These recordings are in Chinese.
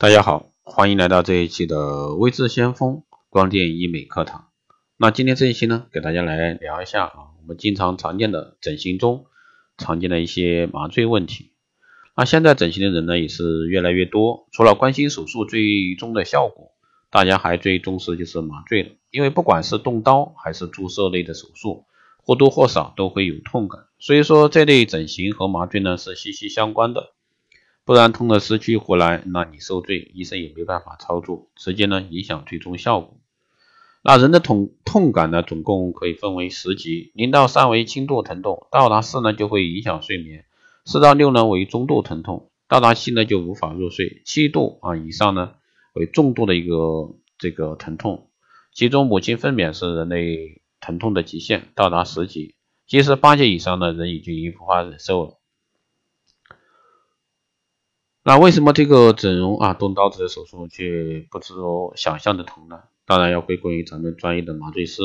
大家好，欢迎来到这一期的微智先锋光电医美课堂。那今天这一期呢，给大家来聊一下啊，我们经常常见的整形中常见的一些麻醉问题。那现在整形的人呢也是越来越多，除了关心手术最终的效果，大家还最重视就是麻醉了。因为不管是动刀还是注射类的手术，或多或少都会有痛感，所以说这类整形和麻醉呢是息息相关的。不然痛的失去活来，那你受罪，医生也没办法操作，直接呢影响最终效果。那人的痛痛感呢，总共可以分为十级，零到三为轻度疼痛，到达四呢就会影响睡眠，四到六呢为中度疼痛，到达七呢就无法入睡，七度啊以上呢为重度的一个这个疼痛。其中母亲分娩是人类疼痛的极限，到达十级，即使八级以上呢，人已经无法忍受了。那为什么这个整容啊动刀子的手术却不如想象的疼呢？当然要归功于咱们专业的麻醉师。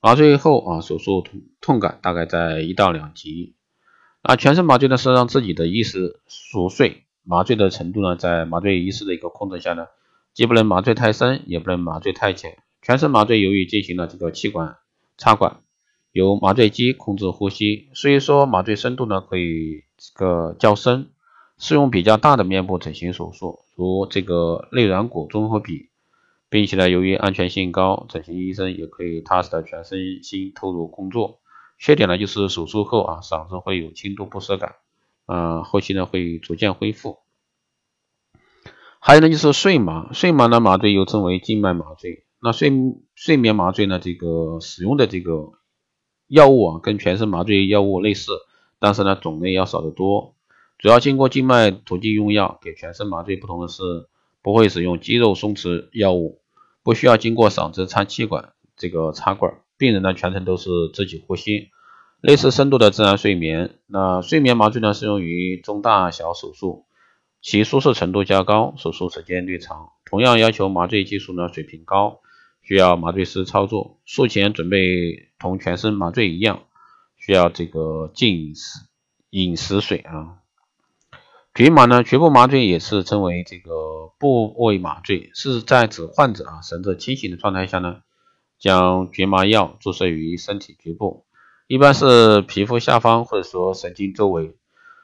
麻醉后啊，手术痛痛感大概在一到两级。那全身麻醉呢是让自己的意识熟睡，麻醉的程度呢在麻醉医师的一个控制下呢，既不能麻醉太深，也不能麻醉太浅。全身麻醉由于进行了这个气管插管，由麻醉机控制呼吸，所以说麻醉深度呢可以这个较深。适用比较大的面部整形手术，如这个内软骨综合比，并且呢，由于安全性高，整形医生也可以踏实的全身心投入工作。缺点呢，就是手术后啊，嗓子会有轻度不适感，啊，后期呢会逐渐恢复。还有呢，就是睡麻，睡麻呢麻醉又称为静脉麻醉。那睡睡眠麻醉呢，这个使用的这个药物啊，跟全身麻醉药物类似，但是呢，种类要少得多。主要经过静脉途径用药，给全身麻醉。不同的是，不会使用肌肉松弛药物，不需要经过嗓子插气管这个插管，病人呢全程都是自己呼吸，类似深度的自然睡眠。那睡眠麻醉呢适用于中大小手术，其舒适程度较高，手术时间略长，同样要求麻醉技术呢水平高，需要麻醉师操作。术前准备同全身麻醉一样，需要这个禁饮食饮食水啊。局麻呢，局部麻醉也是称为这个部位麻醉，是在指患者啊神志清醒的状态下呢，将局麻药注射于身体局部，一般是皮肤下方或者说神经周围，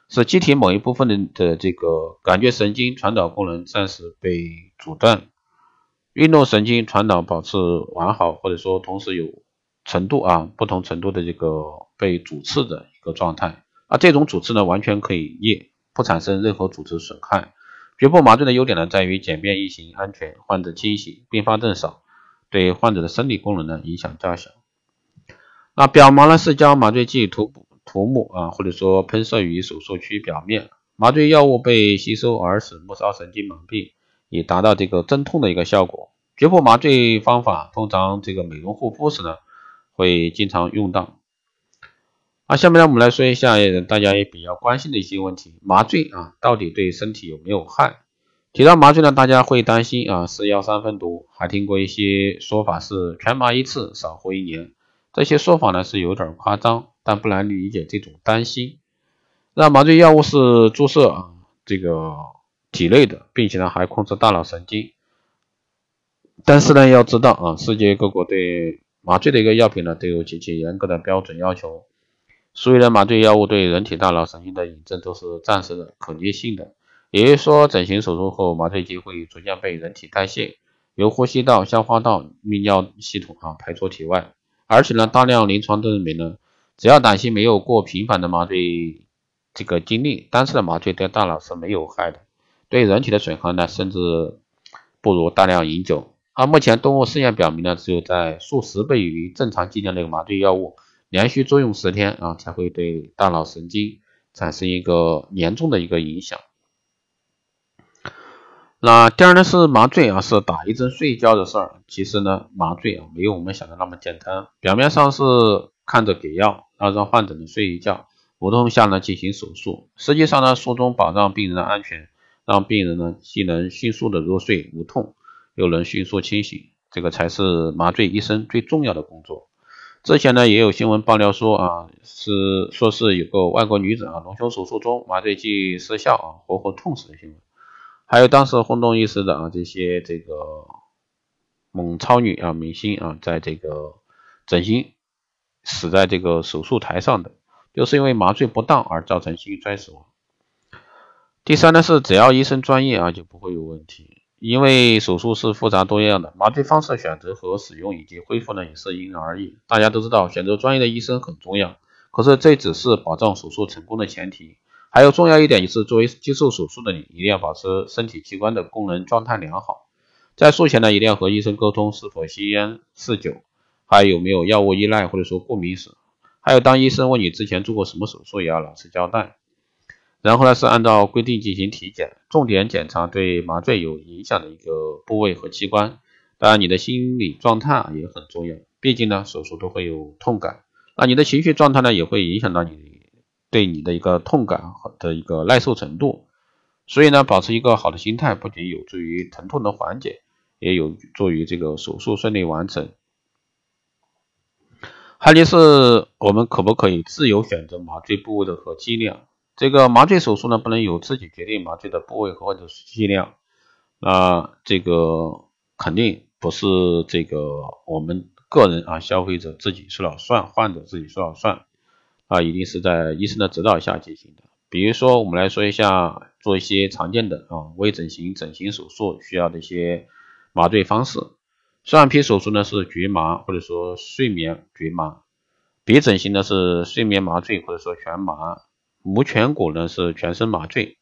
使机体某一部分的的这个感觉神经传导功能暂时被阻断，运动神经传导保持完好，或者说同时有程度啊不同程度的这个被阻滞的一个状态，啊这种阻滞呢完全可以逆。不产生任何组织损害。局部麻醉的优点呢，在于简便易行、安全，患者清醒，并发症少，对患者的生理功能呢影响较小。那表麻呢，是将麻醉剂涂涂抹啊，或者说喷射于手术区表面，麻醉药物被吸收而使末梢神经麻痹，以达到这个镇痛的一个效果。局部麻醉方法通常这个美容护肤时呢，会经常用到。那下面呢，我们来说一下大家也比较关心的一些问题：麻醉啊，到底对身体有没有害？提到麻醉呢，大家会担心啊，是药三分毒，还听过一些说法是全麻一次少活一年。这些说法呢是有点夸张，但不难理解这种担心。那麻醉药物是注射啊，这个体内的，并且呢还控制大脑神经。但是呢，要知道啊，世界各国对麻醉的一个药品呢都有极其严格的标准要求。所有的麻醉药物对人体大脑神经的引证都是暂时的、可逆性的。也就是说，整形手术后，麻醉剂会逐渐被人体代谢，由呼吸道、消化道、泌尿系统啊排出体外。而且呢，大量临床都认为呢，只要担心没有过频繁的麻醉这个经历，单次的麻醉对大脑是没有害的，对人体的损害呢，甚至不如大量饮酒。而目前动物试验表明呢，只有在数十倍于正常剂量的麻醉药物。连续作用十天啊，才会对大脑神经产生一个严重的一个影响。那第二呢是麻醉啊，是打一针睡觉的事儿。其实呢，麻醉啊没有我们想的那么简单。表面上是看着给药，然后让患者呢睡一觉，无痛下呢进行手术。实际上呢，术中保障病人的安全，让病人呢既能迅速的入睡无痛，又能迅速清醒，这个才是麻醉医生最重要的工作。之前呢，也有新闻爆料说啊，是说是有个外国女子啊隆胸手术中麻醉剂失效啊，活活痛死的新闻。还有当时轰动一时的啊这些这个猛超女啊明星啊，在这个整形死在这个手术台上的，就是因为麻醉不当而造成心衰死亡。第三呢是只要医生专业啊就不会有问题，因为手术是复杂多样的，麻醉方式选择和使用以及恢复呢也是因人而异。大家都知道选择专业的医生很重要，可是这只是保障手术成功的前提。还有重要一点就是作为接受手术的你，一定要保持身体器官的功能状态良好。在术前呢一定要和医生沟通是否吸烟、嗜酒，还有没有药物依赖或者说过敏史。还有当医生问你之前做过什么手术，也要老实交代。然后呢，是按照规定进行体检，重点检查对麻醉有影响的一个部位和器官。当然，你的心理状态也很重要，毕竟呢，手术都会有痛感，那你的情绪状态呢，也会影响到你对你的一个痛感和的一个耐受程度。所以呢，保持一个好的心态，不仅有助于疼痛的缓解，也有助于这个手术顺利完成。还有就是，我们可不可以自由选择麻醉部位的和剂量？这个麻醉手术呢，不能由自己决定麻醉的部位或者是剂量，那这个肯定不是这个我们个人啊，消费者自己说了算，患者自己说了算啊，一定是在医生的指导下进行的。比如说，我们来说一下做一些常见的啊微整形整形手术需要的一些麻醉方式。双眼皮手术呢是局麻或者说睡眠局麻，鼻整形呢是睡眠麻醉或者说全麻。磨颧骨呢是全身麻醉，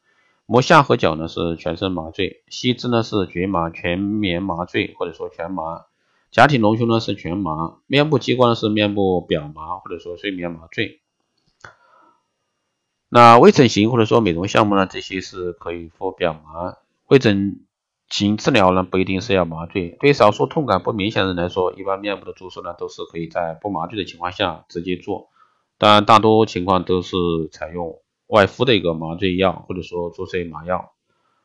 磨下颌角呢是全身麻醉，吸脂呢是局麻全面麻醉或者说全麻，假体隆胸呢是全麻，面部激光呢是面部表麻或者说睡眠麻醉。那微整形或者说美容项目呢，这些是可以敷表麻。微整形治疗呢不一定是要麻醉，对少数痛感不明显的人来说，一般面部的注射呢都是可以在不麻醉的情况下直接做。当然，大多情况都是采用外敷的一个麻醉药，或者说注射麻药。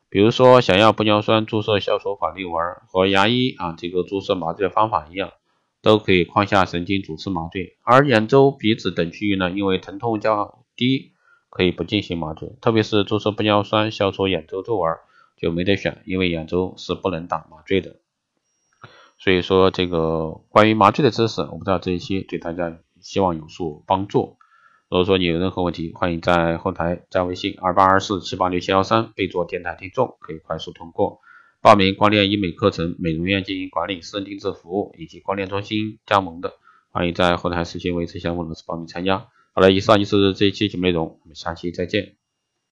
比如说，想要玻尿酸注射消除法令纹，和牙医啊这个注射麻醉的方法一样，都可以眶下神经主次麻醉。而眼周、鼻子等区域呢，因为疼痛较低，可以不进行麻醉。特别是注射玻尿酸消除眼周皱纹，就没得选，因为眼周是不能打麻醉的。所以说，这个关于麻醉的知识，我不知道这一期对大家。希望有所帮助。如果说你有任何问题，欢迎在后台加微信二八二四七八六七幺三，备注电台听众，可以快速通过报名光电医美课程、美容院经营管理、私人定制服务以及光电中心加盟的，欢迎在后台私信维持项目老师报名参加。好了，以上就是这一期节目内容，我们下期再见。